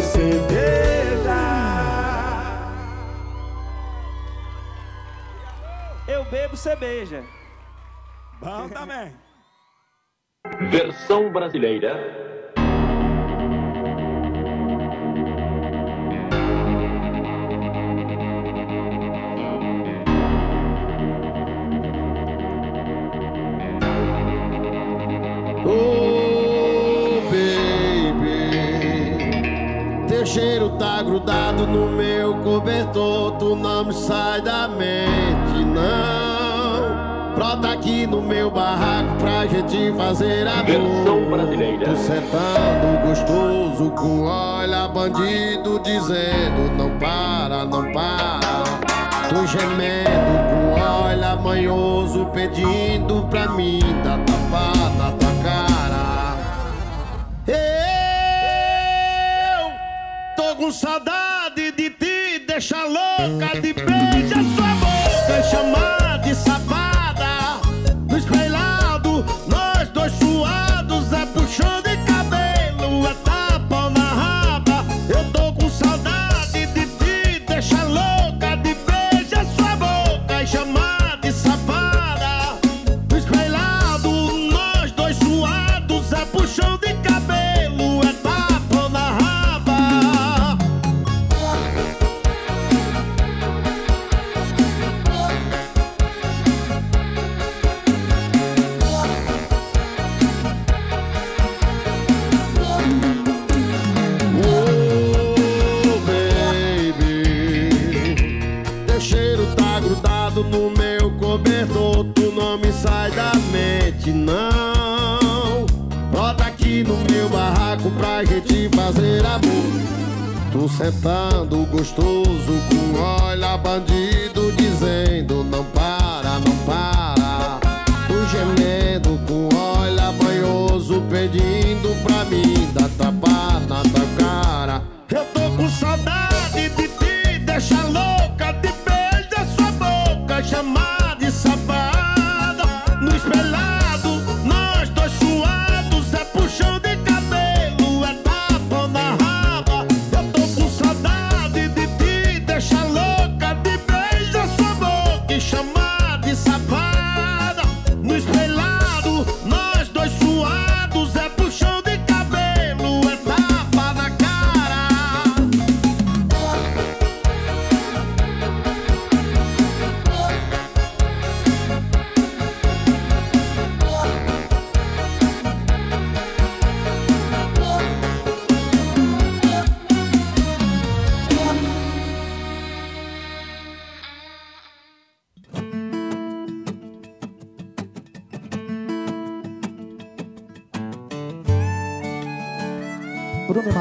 bebo cerveja. Eu bebo cerveja. Bom também. Versão brasileira. Tá grudado no meu cobertor. Tu não me sai da mente, não. Brota aqui no meu barraco pra gente fazer Versão amor. brasileira. Tu sentando gostoso com olha bandido dizendo não para, não para. Tu gemendo com olha manhoso pedindo pra mim dar tapa na tua cara. Com saudade de ti, deixa louca de beijar Tu sentando gostoso com olha bandido dizendo não para, não para. Tu gemendo com olha banhoso pedindo pra mim dar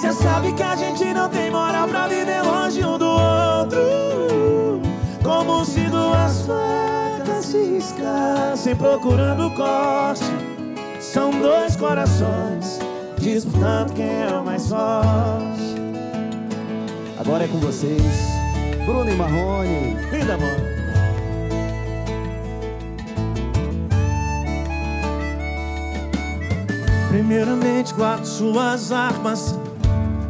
Cê sabe que a gente não tem moral pra viver longe um do outro. Como se duas facas se riscassem procurando corte. São dois corações disputando quem é o mais forte. Agora é com vocês, Bruno e Marrone. Linda, mano. Primeiramente guardo suas armas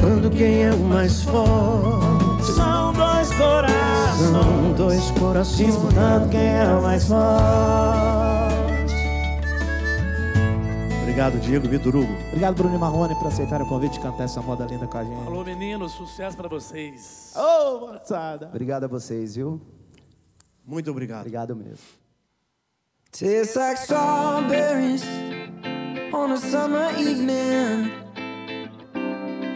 disputando quem é o mais forte. São dois corações. São dois corações disputando quem é o mais forte. Obrigado, Diego Vitor Hugo. Obrigado, Bruno e Marrone, por aceitar o convite de cantar essa moda linda com a gente. Alô, meninos, sucesso pra vocês. Ô, moçada! Obrigado a vocês, viu? Muito obrigado. Obrigado mesmo. Tastes like strawberries on a summer evening,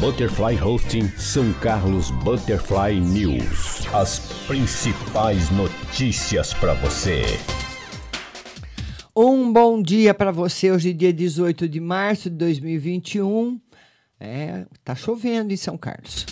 Butterfly Hosting São Carlos Butterfly News. As principais notícias para você. Um bom dia para você, hoje dia 18 de março de 2021. É, tá chovendo em São Carlos.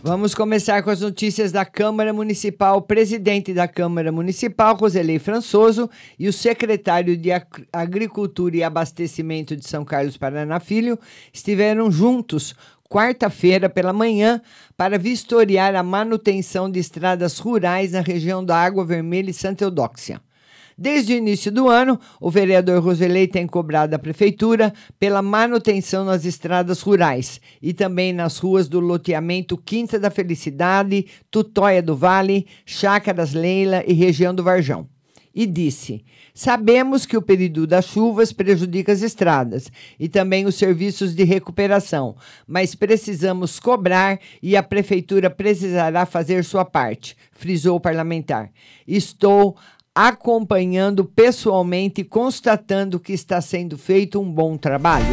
Vamos começar com as notícias da Câmara Municipal. O presidente da Câmara Municipal, Roselei Françoso, e o secretário de Agricultura e Abastecimento de São Carlos Paraná Filho estiveram juntos quarta-feira pela manhã para vistoriar a manutenção de estradas rurais na região da Água Vermelha e Santa Eudóxia. Desde o início do ano, o vereador Roselei tem cobrado a prefeitura pela manutenção nas estradas rurais e também nas ruas do loteamento Quinta da Felicidade, Tutóia do Vale, Chácaras Leila e região do Varjão. E disse: Sabemos que o período das chuvas prejudica as estradas e também os serviços de recuperação, mas precisamos cobrar e a prefeitura precisará fazer sua parte, frisou o parlamentar. Estou acompanhando pessoalmente e constatando que está sendo feito um bom trabalho.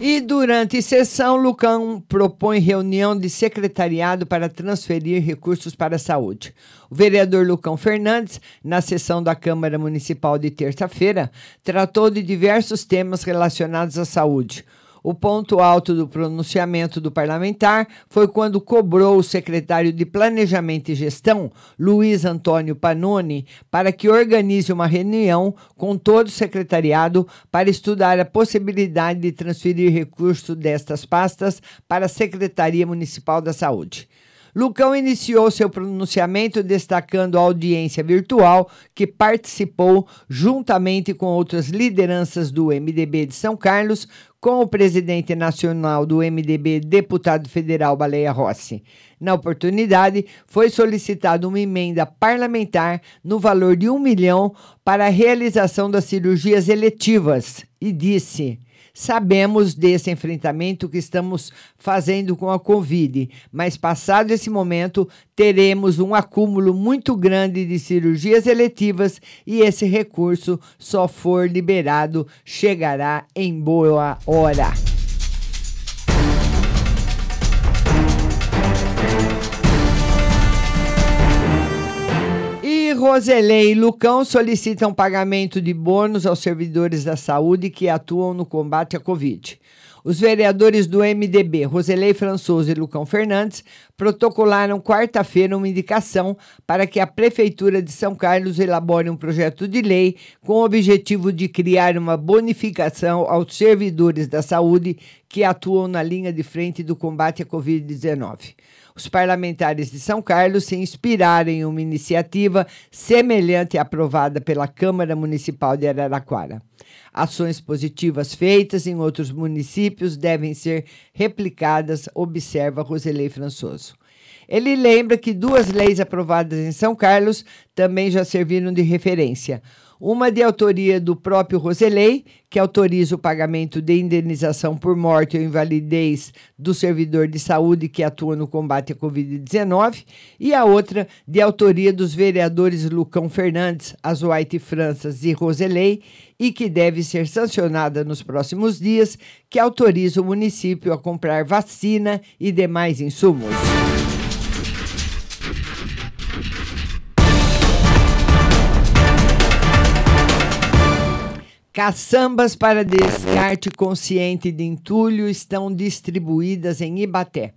E durante sessão, Lucão propõe reunião de secretariado para transferir recursos para a saúde. O vereador Lucão Fernandes, na sessão da Câmara Municipal de terça-feira, tratou de diversos temas relacionados à saúde. O ponto alto do pronunciamento do parlamentar foi quando cobrou o secretário de Planejamento e Gestão, Luiz Antônio Panoni, para que organize uma reunião com todo o secretariado para estudar a possibilidade de transferir recursos destas pastas para a Secretaria Municipal da Saúde. Lucão iniciou seu pronunciamento destacando a audiência virtual que participou juntamente com outras lideranças do MDB de São Carlos, com o presidente nacional do MDB, deputado federal Baleia Rossi. Na oportunidade, foi solicitada uma emenda parlamentar no valor de um milhão para a realização das cirurgias eletivas e disse. Sabemos desse enfrentamento que estamos fazendo com a Covid, mas passado esse momento, teremos um acúmulo muito grande de cirurgias eletivas e esse recurso só for liberado chegará em boa hora. Roselei e Lucão solicitam pagamento de bônus aos servidores da saúde que atuam no combate à Covid. Os vereadores do MDB, Roselei Françoso e Lucão Fernandes, protocolaram quarta-feira uma indicação para que a Prefeitura de São Carlos elabore um projeto de lei com o objetivo de criar uma bonificação aos servidores da saúde que atuam na linha de frente do combate à Covid-19 os parlamentares de São Carlos se inspiraram em uma iniciativa semelhante aprovada pela Câmara Municipal de Araraquara. Ações positivas feitas em outros municípios devem ser replicadas, observa Roselei Françoso. Ele lembra que duas leis aprovadas em São Carlos também já serviram de referência. Uma de autoria do próprio Roselei, que autoriza o pagamento de indenização por morte ou invalidez do servidor de saúde que atua no combate à Covid-19, e a outra de autoria dos vereadores Lucão Fernandes, Azuaite Franças e Roselei, e que deve ser sancionada nos próximos dias, que autoriza o município a comprar vacina e demais insumos. Caçambas para descarte consciente de entulho estão distribuídas em Ibaté.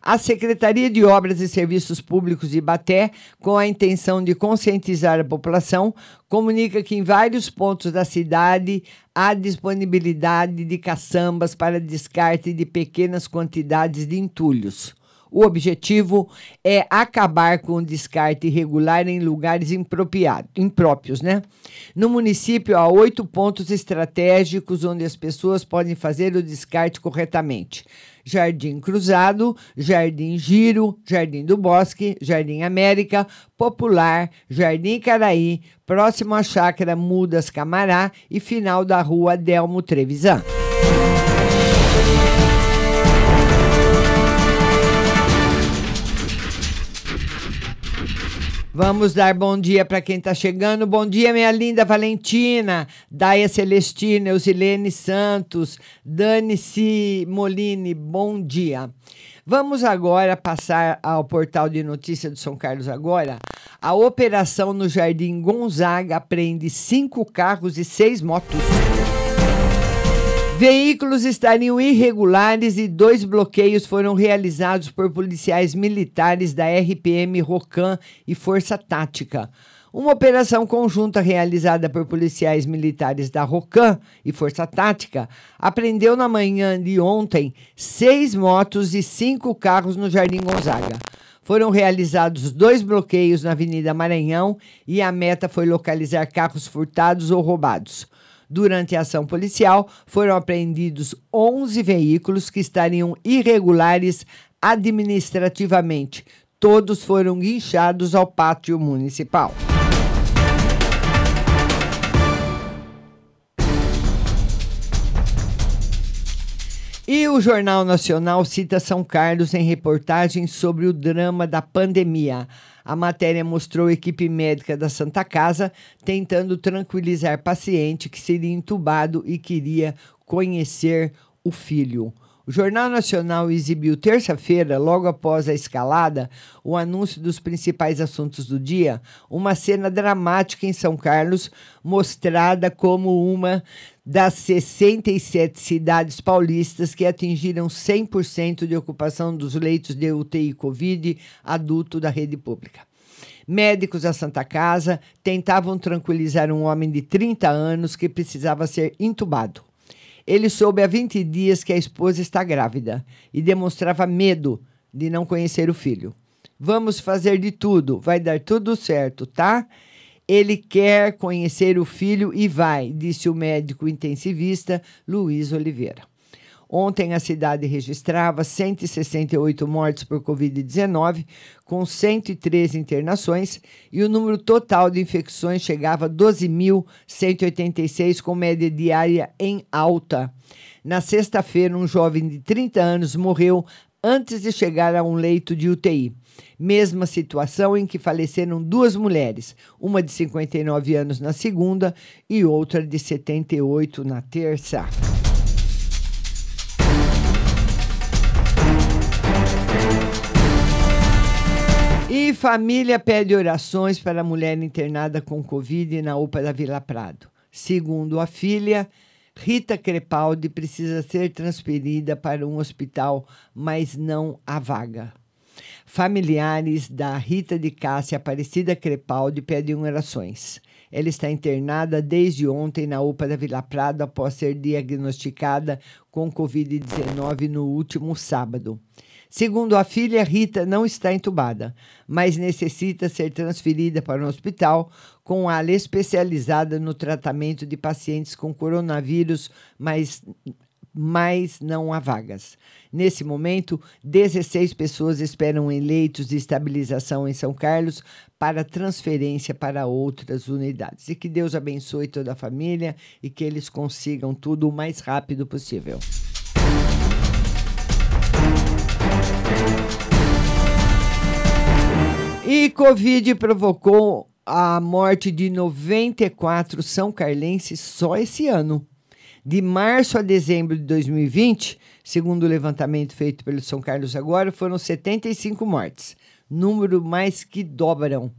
A Secretaria de Obras e Serviços Públicos de Ibaté, com a intenção de conscientizar a população, comunica que em vários pontos da cidade há disponibilidade de caçambas para descarte de pequenas quantidades de entulhos. O objetivo é acabar com o descarte irregular em lugares impróprios, né? No município há oito pontos estratégicos onde as pessoas podem fazer o descarte corretamente. Jardim Cruzado, Jardim Giro, Jardim do Bosque, Jardim América, Popular, Jardim Caraí, próximo à Chácara Mudas Camará e final da Rua Delmo Trevisan. Vamos dar bom dia para quem está chegando. Bom dia, minha linda Valentina, Daia Celestina, Eusilene Santos, Dani C. Moline, bom dia. Vamos agora passar ao portal de notícias de São Carlos agora. A operação no Jardim Gonzaga prende cinco carros e seis motos. Veículos estariam irregulares e dois bloqueios foram realizados por policiais militares da RPM Rocan e Força Tática. Uma operação conjunta realizada por policiais militares da Rocan e Força Tática apreendeu na manhã de ontem seis motos e cinco carros no Jardim Gonzaga. Foram realizados dois bloqueios na Avenida Maranhão e a meta foi localizar carros furtados ou roubados. Durante a ação policial, foram apreendidos 11 veículos que estariam irregulares administrativamente. Todos foram guinchados ao pátio municipal. E o Jornal Nacional cita São Carlos em reportagem sobre o drama da pandemia. A matéria mostrou a equipe médica da Santa Casa tentando tranquilizar paciente que seria entubado e queria conhecer o filho. O Jornal Nacional exibiu terça-feira, logo após a escalada, o anúncio dos principais assuntos do dia, uma cena dramática em São Carlos, mostrada como uma das 67 cidades paulistas que atingiram 100% de ocupação dos leitos de UTI Covid adulto da rede pública. Médicos da Santa Casa tentavam tranquilizar um homem de 30 anos que precisava ser entubado. Ele soube há 20 dias que a esposa está grávida e demonstrava medo de não conhecer o filho. Vamos fazer de tudo, vai dar tudo certo, tá? Ele quer conhecer o filho e vai, disse o médico intensivista Luiz Oliveira. Ontem a cidade registrava 168 mortes por Covid-19, com 103 internações, e o número total de infecções chegava a 12.186, com média diária em alta. Na sexta-feira, um jovem de 30 anos morreu antes de chegar a um leito de UTI. Mesma situação em que faleceram duas mulheres, uma de 59 anos na segunda e outra de 78 na terça. E família pede orações para a mulher internada com Covid na UPA da Vila Prado. Segundo a filha, Rita Crepaldi precisa ser transferida para um hospital, mas não há vaga. Familiares da Rita de Cássia Aparecida Crepaldi pedem orações. Ela está internada desde ontem na UPA da Vila Prado após ser diagnosticada com Covid-19 no último sábado. Segundo a filha, Rita não está entubada, mas necessita ser transferida para um hospital com ala especializada no tratamento de pacientes com coronavírus, mas, mas não há vagas. Nesse momento, 16 pessoas esperam em leitos de estabilização em São Carlos para transferência para outras unidades. E que Deus abençoe toda a família e que eles consigam tudo o mais rápido possível. E Covid provocou a morte de 94 são carlenses só esse ano. De março a dezembro de 2020, segundo o levantamento feito pelo São Carlos agora, foram 75 mortes, número mais que dobram.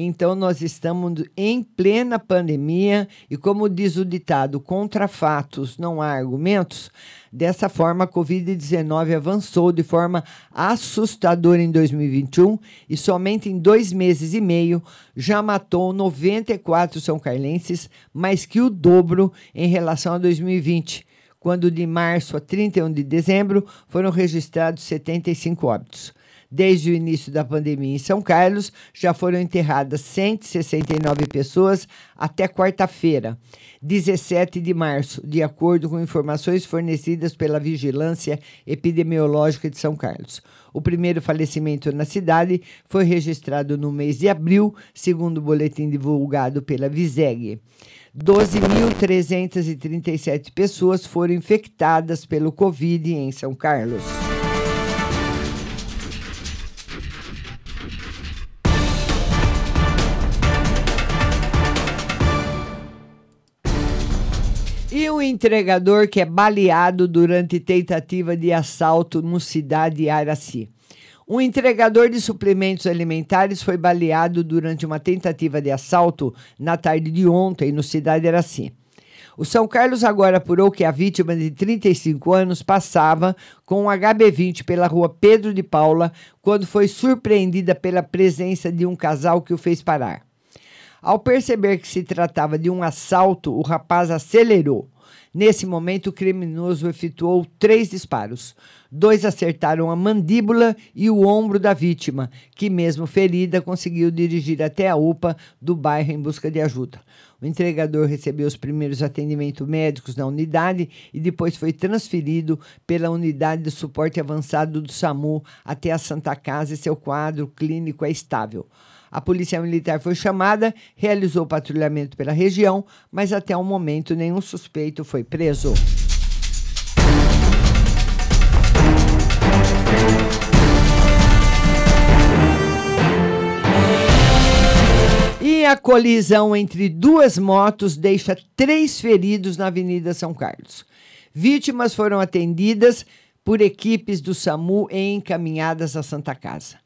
Então, nós estamos em plena pandemia e, como diz o ditado, contra fatos não há argumentos. Dessa forma, a Covid-19 avançou de forma assustadora em 2021 e somente em dois meses e meio já matou 94 são carlenses, mais que o dobro em relação a 2020 quando de março a 31 de dezembro foram registrados 75 óbitos. Desde o início da pandemia em São Carlos, já foram enterradas 169 pessoas até quarta-feira, 17 de março, de acordo com informações fornecidas pela Vigilância Epidemiológica de São Carlos. O primeiro falecimento na cidade foi registrado no mês de abril, segundo o boletim divulgado pela Viseg. 12.337 pessoas foram infectadas pelo Covid em São Carlos. E um entregador que é baleado durante tentativa de assalto no cidade Araci. Um entregador de suplementos alimentares foi baleado durante uma tentativa de assalto na tarde de ontem no cidade Araci. O São Carlos agora apurou que a vítima de 35 anos passava com um HB20 pela rua Pedro de Paula quando foi surpreendida pela presença de um casal que o fez parar. Ao perceber que se tratava de um assalto, o rapaz acelerou. Nesse momento, o criminoso efetuou três disparos. Dois acertaram a mandíbula e o ombro da vítima, que, mesmo ferida, conseguiu dirigir até a UPA do bairro em busca de ajuda. O entregador recebeu os primeiros atendimentos médicos na unidade e depois foi transferido pela unidade de suporte avançado do SAMU até a Santa Casa e seu quadro clínico é estável. A polícia militar foi chamada, realizou patrulhamento pela região, mas até o momento nenhum suspeito foi preso. E a colisão entre duas motos deixa três feridos na Avenida São Carlos. Vítimas foram atendidas por equipes do SAMU encaminhadas à Santa Casa.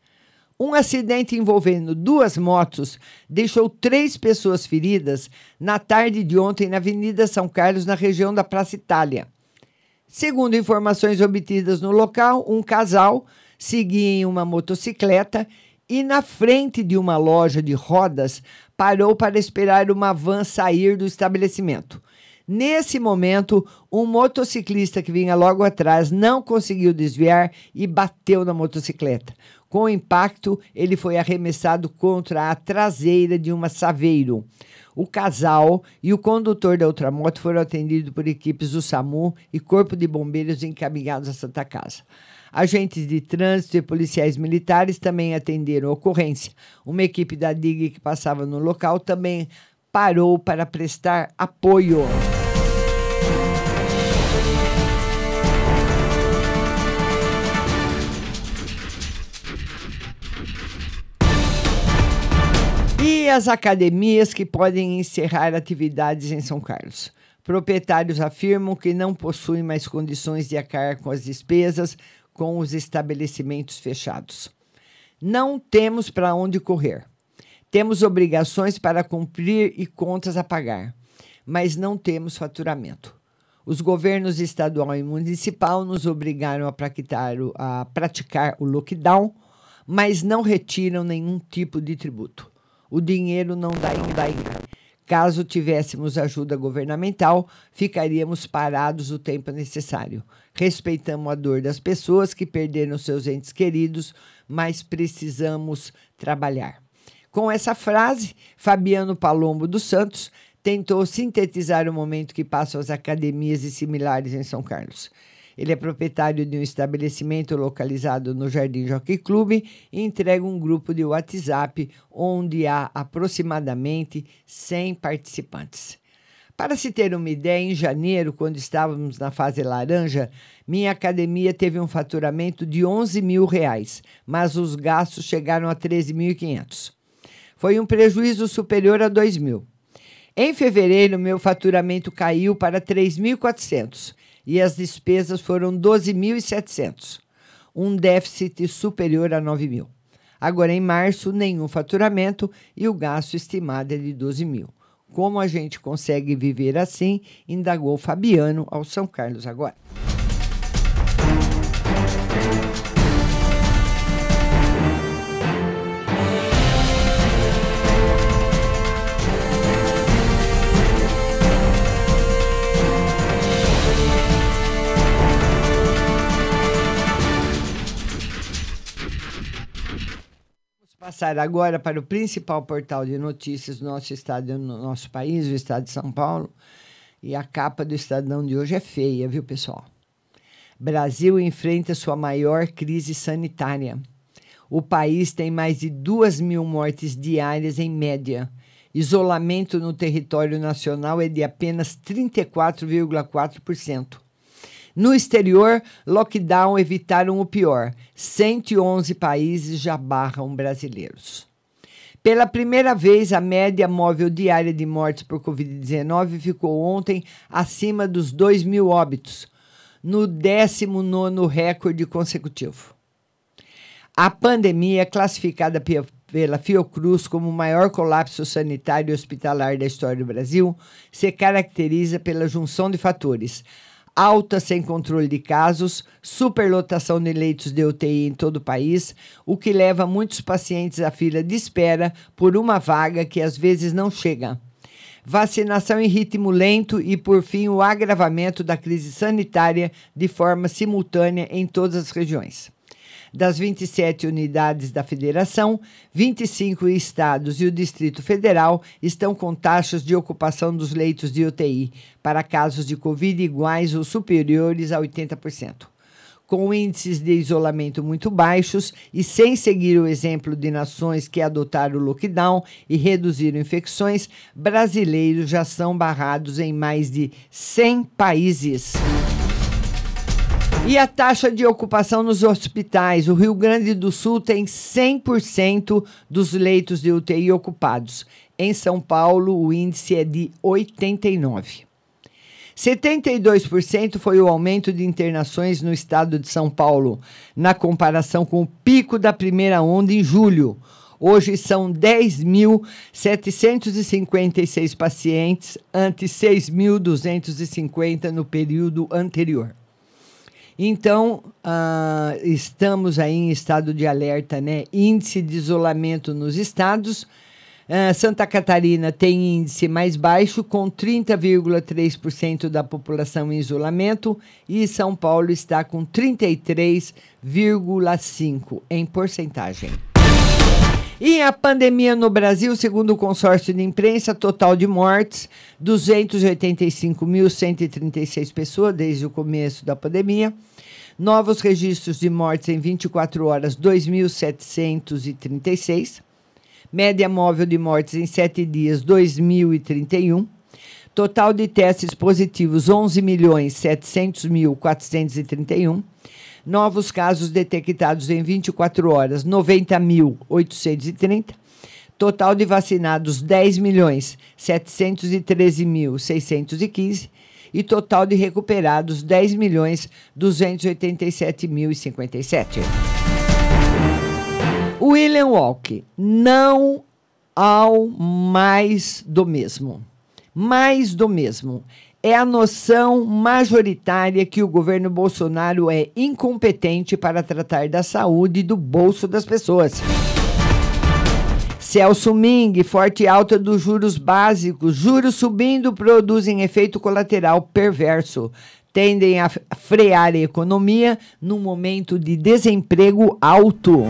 Um acidente envolvendo duas motos deixou três pessoas feridas na tarde de ontem na Avenida São Carlos, na região da Praça Itália. Segundo informações obtidas no local, um casal seguia em uma motocicleta e, na frente de uma loja de rodas, parou para esperar uma van sair do estabelecimento. Nesse momento, um motociclista que vinha logo atrás não conseguiu desviar e bateu na motocicleta. Com o impacto, ele foi arremessado contra a traseira de uma Saveiro. O casal e o condutor da outra moto foram atendidos por equipes do SAMU e Corpo de Bombeiros encaminhados à Santa Casa. Agentes de trânsito e policiais militares também atenderam a ocorrência. Uma equipe da DIG que passava no local também parou para prestar apoio. As academias que podem encerrar atividades em São Carlos. Proprietários afirmam que não possuem mais condições de arcar com as despesas com os estabelecimentos fechados. Não temos para onde correr. Temos obrigações para cumprir e contas a pagar, mas não temos faturamento. Os governos estadual e municipal nos obrigaram a praticar, o, a praticar o lockdown, mas não retiram nenhum tipo de tributo. O dinheiro não dá em. Caso tivéssemos ajuda governamental, ficaríamos parados o tempo necessário. Respeitamos a dor das pessoas que perderam seus entes queridos, mas precisamos trabalhar. Com essa frase, Fabiano Palombo dos Santos tentou sintetizar o momento que passam as academias e similares em São Carlos. Ele é proprietário de um estabelecimento localizado no Jardim Jockey Clube e entrega um grupo de WhatsApp onde há aproximadamente 100 participantes. Para se ter uma ideia, em janeiro, quando estávamos na fase laranja, minha academia teve um faturamento de 11 mil reais, mas os gastos chegaram a 13.500. Foi um prejuízo superior a 2 mil. Em fevereiro, meu faturamento caiu para 3.400 e as despesas foram 12.700, um déficit superior a 9 mil. Agora, em março, nenhum faturamento e o gasto estimado é de 12 mil. Como a gente consegue viver assim? Indagou Fabiano ao São Carlos agora. Passar agora para o principal portal de notícias do nosso estado, no nosso país, o estado de São Paulo. E a capa do Estadão de hoje é feia, viu, pessoal? Brasil enfrenta sua maior crise sanitária. O país tem mais de 2 mil mortes diárias em média. Isolamento no território nacional é de apenas 34,4%. No exterior, lockdown evitaram o pior. 111 países já barram brasileiros. Pela primeira vez, a média móvel diária de mortes por Covid-19 ficou ontem acima dos 2 mil óbitos, no 19 recorde consecutivo. A pandemia é classificada pela Fiocruz como o maior colapso sanitário e hospitalar da história do Brasil, se caracteriza pela junção de fatores alta sem controle de casos, superlotação de leitos de UTI em todo o país, o que leva muitos pacientes à fila de espera por uma vaga que às vezes não chega. Vacinação em ritmo lento e, por fim, o agravamento da crise sanitária de forma simultânea em todas as regiões. Das 27 unidades da federação, 25 estados e o Distrito Federal estão com taxas de ocupação dos leitos de UTI para casos de Covid iguais ou superiores a 80% com índices de isolamento muito baixos e sem seguir o exemplo de nações que adotaram o lockdown e reduziram infecções, brasileiros já são barrados em mais de 100 países. E a taxa de ocupação nos hospitais? O Rio Grande do Sul tem 100% dos leitos de UTI ocupados. Em São Paulo, o índice é de 89%. 72% foi o aumento de internações no estado de São Paulo, na comparação com o pico da primeira onda em julho. Hoje são 10.756 pacientes, ante 6.250 no período anterior. Então, uh, estamos aí em estado de alerta, né? Índice de isolamento nos estados. Ah, Santa Catarina tem índice mais baixo, com 30,3% da população em isolamento, e São Paulo está com 33,5% em porcentagem. E a pandemia no Brasil, segundo o consórcio de imprensa, total de mortes, 285.136 pessoas desde o começo da pandemia. Novos registros de mortes em 24 horas, 2.736. Média móvel de mortes em 7 dias, 2.031. Total de testes positivos, 11.700.431. Novos casos detectados em 24 horas, 90.830. Total de vacinados, 10.713.615. E total de recuperados, 10.287.057. William Walk, não ao mais do mesmo. Mais do mesmo é a noção majoritária que o governo Bolsonaro é incompetente para tratar da saúde e do bolso das pessoas. Celso Ming, forte alta dos juros básicos, juros subindo produzem efeito colateral perverso. Tendem a frear a economia num momento de desemprego alto.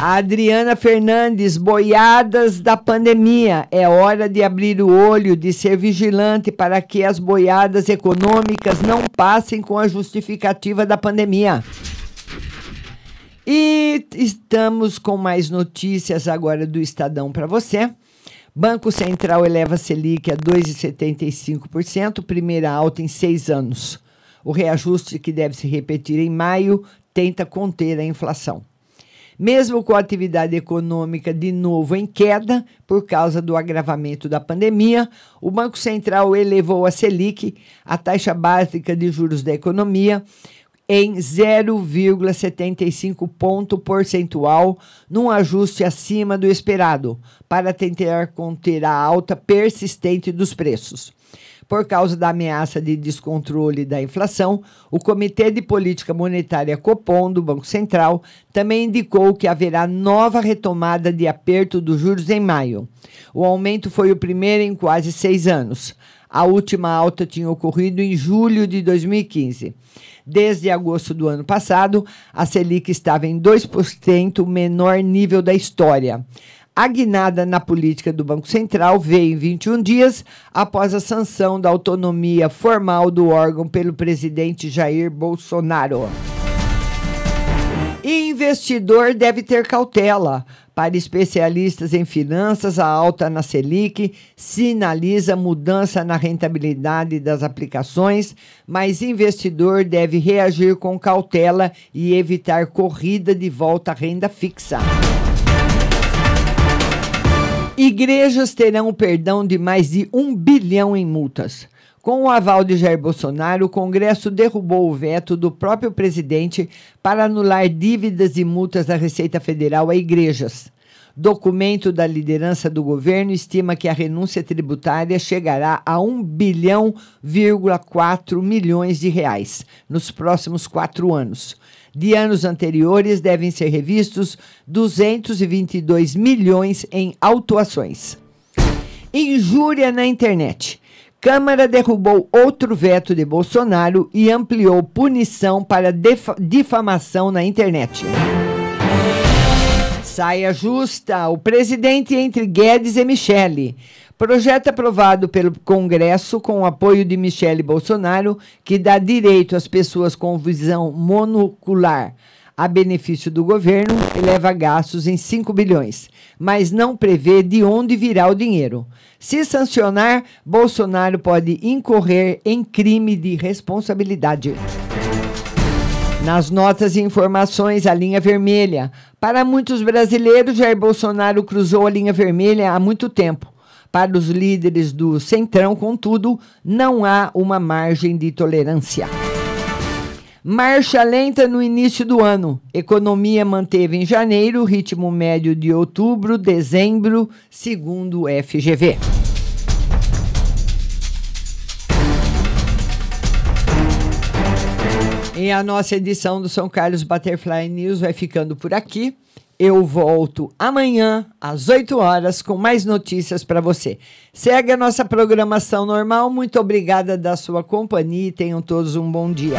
A Adriana Fernandes, boiadas da pandemia. É hora de abrir o olho, de ser vigilante para que as boiadas econômicas não passem com a justificativa da pandemia. E estamos com mais notícias agora do Estadão para você. Banco Central eleva a Selic a 2,75%, primeira alta em seis anos. O reajuste, que deve se repetir em maio, tenta conter a inflação. Mesmo com a atividade econômica de novo em queda por causa do agravamento da pandemia, o Banco Central elevou a Selic, a taxa básica de juros da economia, em 0,75 ponto percentual, num ajuste acima do esperado, para tentar conter a alta persistente dos preços. Por causa da ameaça de descontrole da inflação, o Comitê de Política Monetária Copom do Banco Central também indicou que haverá nova retomada de aperto dos juros em maio. O aumento foi o primeiro em quase seis anos. A última alta tinha ocorrido em julho de 2015. Desde agosto do ano passado, a Selic estava em 2%, o menor nível da história. A guinada na política do Banco Central veio em 21 dias após a sanção da autonomia formal do órgão pelo presidente Jair Bolsonaro. Investidor deve ter cautela. Para especialistas em finanças, a alta na Selic sinaliza mudança na rentabilidade das aplicações, mas investidor deve reagir com cautela e evitar corrida de volta à renda fixa. Igrejas terão perdão de mais de um bilhão em multas. Com o aval de Jair Bolsonaro, o Congresso derrubou o veto do próprio presidente para anular dívidas e multas da Receita Federal a igrejas. Documento da liderança do governo estima que a renúncia tributária chegará a 1 bilhão, 4 milhões de reais nos próximos quatro anos de anos anteriores devem ser revistos 222 milhões em autuações. Injúria na internet. Câmara derrubou outro veto de Bolsonaro e ampliou punição para difamação na internet. Saia justa. O presidente entre Guedes e Michele. Projeto aprovado pelo Congresso com o apoio de Michele Bolsonaro, que dá direito às pessoas com visão monocular a benefício do governo, eleva gastos em 5 bilhões, mas não prevê de onde virá o dinheiro. Se sancionar, Bolsonaro pode incorrer em crime de responsabilidade. Nas notas e informações, a linha vermelha. Para muitos brasileiros, Jair Bolsonaro cruzou a linha vermelha há muito tempo. Para os líderes do Centrão, contudo, não há uma margem de tolerância. Marcha lenta no início do ano. Economia manteve em janeiro ritmo médio de outubro, dezembro, segundo o FGV. E a nossa edição do São Carlos Butterfly News vai ficando por aqui. Eu volto amanhã às 8 horas com mais notícias para você. Segue a nossa programação normal. Muito obrigada da sua companhia e tenham todos um bom dia.